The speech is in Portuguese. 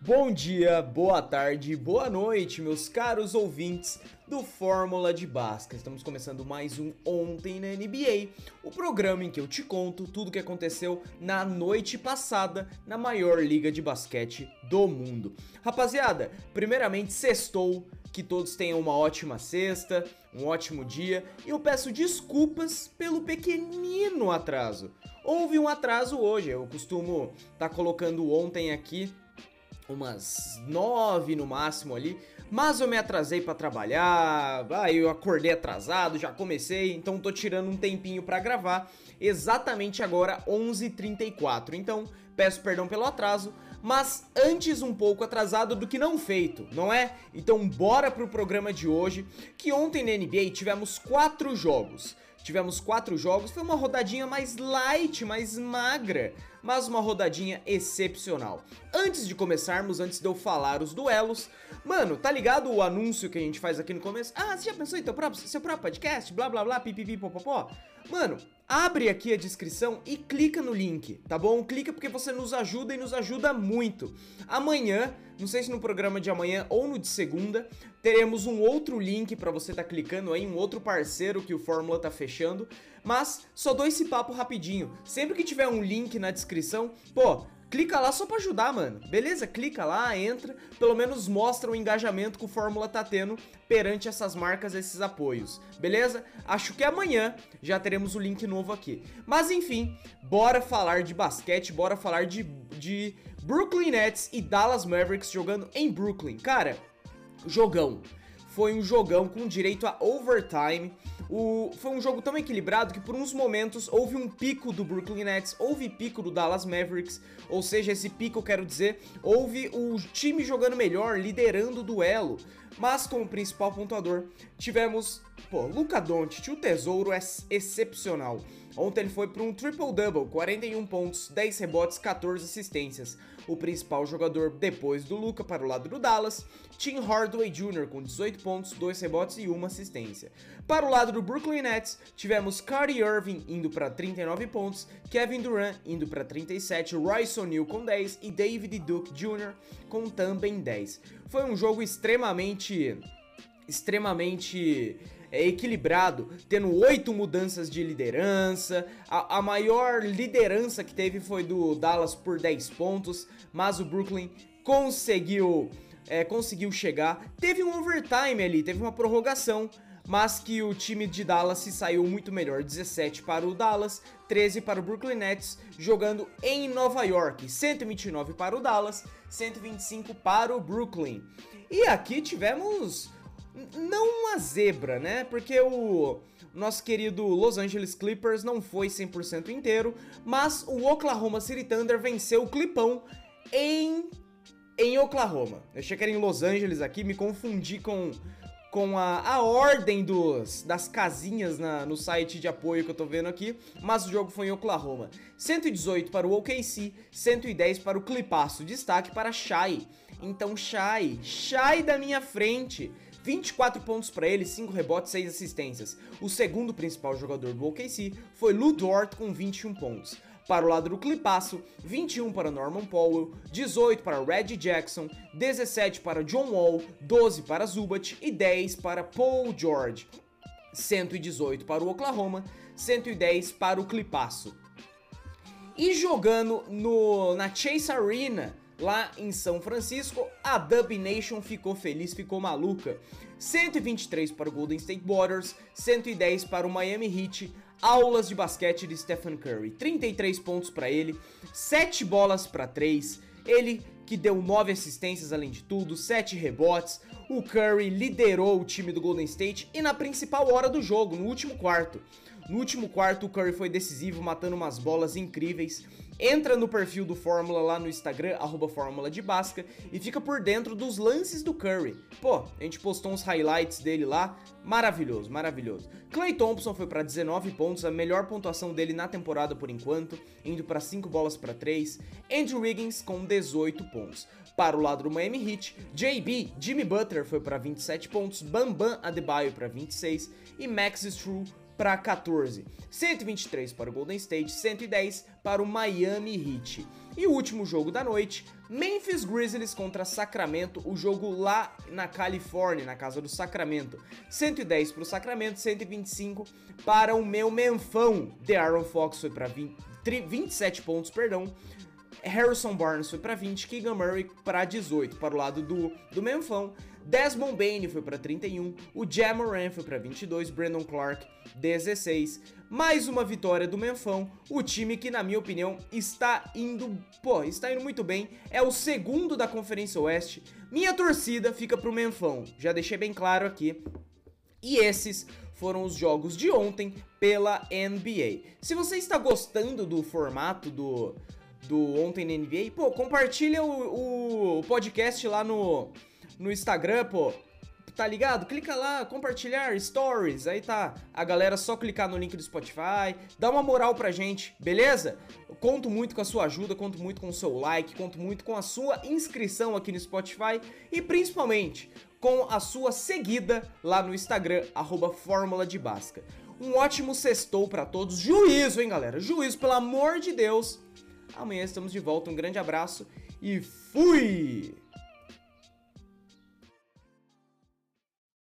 Bom dia, boa tarde, boa noite, meus caros ouvintes do Fórmula de Basca. Estamos começando mais um Ontem na NBA, o programa em que eu te conto tudo o que aconteceu na noite passada na maior liga de basquete do mundo. Rapaziada, primeiramente, sextou, que todos tenham uma ótima sexta, um ótimo dia, e eu peço desculpas pelo pequenino atraso. Houve um atraso hoje, eu costumo estar tá colocando ontem aqui umas nove no máximo ali, mas eu me atrasei para trabalhar, aí eu acordei atrasado, já comecei, então tô tirando um tempinho para gravar, exatamente agora 11:34. Então, peço perdão pelo atraso, mas antes um pouco atrasado do que não feito, não é? Então, bora pro programa de hoje, que ontem na NBA tivemos quatro jogos. Tivemos quatro jogos, foi uma rodadinha mais light, mais magra, mas uma rodadinha excepcional. Antes de começarmos, antes de eu falar os duelos, mano, tá ligado o anúncio que a gente faz aqui no começo? Ah, você já pensou em teu próprio, seu próprio podcast? Blá blá blá, pipipi, popopó? Mano, abre aqui a descrição e clica no link, tá bom? Clica porque você nos ajuda e nos ajuda muito. Amanhã, não sei se no programa de amanhã ou no de segunda, teremos um outro link para você tá clicando aí, um outro parceiro que o Fórmula tá fechando, mas só dou esse papo rapidinho. Sempre que tiver um link na descrição, pô, Clica lá só pra ajudar, mano. Beleza? Clica lá, entra. Pelo menos mostra o engajamento que o Fórmula tá tendo perante essas marcas, esses apoios. Beleza? Acho que amanhã já teremos o link novo aqui. Mas enfim, bora falar de basquete, bora falar de, de Brooklyn Nets e Dallas Mavericks jogando em Brooklyn. Cara, jogão. Foi um jogão com direito a overtime. O, foi um jogo tão equilibrado que por uns momentos houve um pico do Brooklyn Nets, houve pico do Dallas Mavericks, ou seja, esse pico eu quero dizer, houve o time jogando melhor, liderando o duelo. Mas como principal pontuador, tivemos, pô, Luca Doncic, o tesouro é excepcional. Ontem ele foi para um triple-double, 41 pontos, 10 rebotes, 14 assistências. O principal jogador depois do Luca para o lado do Dallas, Tim Hardaway Jr. com 18 pontos, 2 rebotes e 1 assistência. Para o lado do Brooklyn Nets, tivemos Kyrie Irving indo para 39 pontos, Kevin Durant indo para 37, Royce O'Neal com 10 e David Duke Jr. com também 10. Foi um jogo extremamente extremamente é, equilibrado, tendo oito mudanças de liderança. A, a, maior liderança que teve foi do Dallas por 10 pontos, mas o Brooklyn conseguiu, é, conseguiu chegar. Teve um overtime ali, teve uma prorrogação. Mas que o time de Dallas se saiu muito melhor. 17 para o Dallas, 13 para o Brooklyn Nets, jogando em Nova York. 129 para o Dallas, 125 para o Brooklyn. E aqui tivemos não uma zebra, né? Porque o nosso querido Los Angeles Clippers não foi 100% inteiro, mas o Oklahoma City Thunder venceu o Clipão em em Oklahoma. Eu achei que era em Los Angeles aqui, me confundi com com a, a ordem dos, das casinhas na, no site de apoio que eu tô vendo aqui, mas o jogo foi em Oklahoma. 118 para o OKC, 110 para o Clipaço. Destaque para Shai. Então, Shai, Shai da minha frente. 24 pontos para ele, 5 rebotes, 6 assistências. O segundo principal jogador do OKC foi Lu Dort com 21 pontos. Para o lado do Clipasso, 21 para Norman Powell, 18 para Reggie Jackson, 17 para John Wall, 12 para Zubat e 10 para Paul George. 118 para o Oklahoma, 110 para o Clipasso. E jogando no, na Chase Arena, lá em São Francisco, a Dub Nation ficou feliz, ficou maluca. 123 para o Golden State Warriors, 110 para o Miami Heat. Aulas de basquete de Stephen Curry, 33 pontos para ele, 7 bolas para 3. Ele que deu 9 assistências além de tudo, 7 rebotes. O Curry liderou o time do Golden State e na principal hora do jogo, no último quarto. No último quarto, o Curry foi decisivo, matando umas bolas incríveis. Entra no perfil do Fórmula lá no Instagram, arroba Fórmula de Basca, e fica por dentro dos lances do Curry. Pô, a gente postou uns highlights dele lá, maravilhoso, maravilhoso. Clay Thompson foi para 19 pontos, a melhor pontuação dele na temporada por enquanto, indo para 5 bolas para 3. Andrew Wiggins com 18 pontos. Para o lado do Miami Heat, JB, Jimmy Butler foi para 27 pontos, Bam Bam Adebayo para 26 e Max Strue para 14. 123 para o Golden State, 110 para o Miami Heat. E o último jogo da noite, Memphis Grizzlies contra Sacramento, o jogo lá na Califórnia, na casa do Sacramento. 110 para o Sacramento, 125 para o meu Menfão. The Aaron Fox foi para 27 pontos, perdão. Harrison Barnes foi para 20, Keegan Murray para 18 para o lado do, do Menfão. Desmond Bain foi para 31, o Jamoran foi para 22, Brandon Clark 16. Mais uma vitória do Menfão, o time que na minha opinião está indo, pô, está indo muito bem. É o segundo da Conferência Oeste. Minha torcida fica pro Menfão. Já deixei bem claro aqui. E esses foram os jogos de ontem pela NBA. Se você está gostando do formato do do Ontem na NBA, pô, compartilha o, o podcast lá no, no Instagram, pô. Tá ligado? Clica lá, compartilhar, stories, aí tá a galera só clicar no link do Spotify, dá uma moral pra gente, beleza? Eu conto muito com a sua ajuda, conto muito com o seu like, conto muito com a sua inscrição aqui no Spotify e principalmente com a sua seguida lá no Instagram, arroba Fórmula de Basca. Um ótimo sextou para todos. Juízo, hein, galera? Juízo, pelo amor de Deus. Amanhã estamos de volta. Um grande abraço e fui!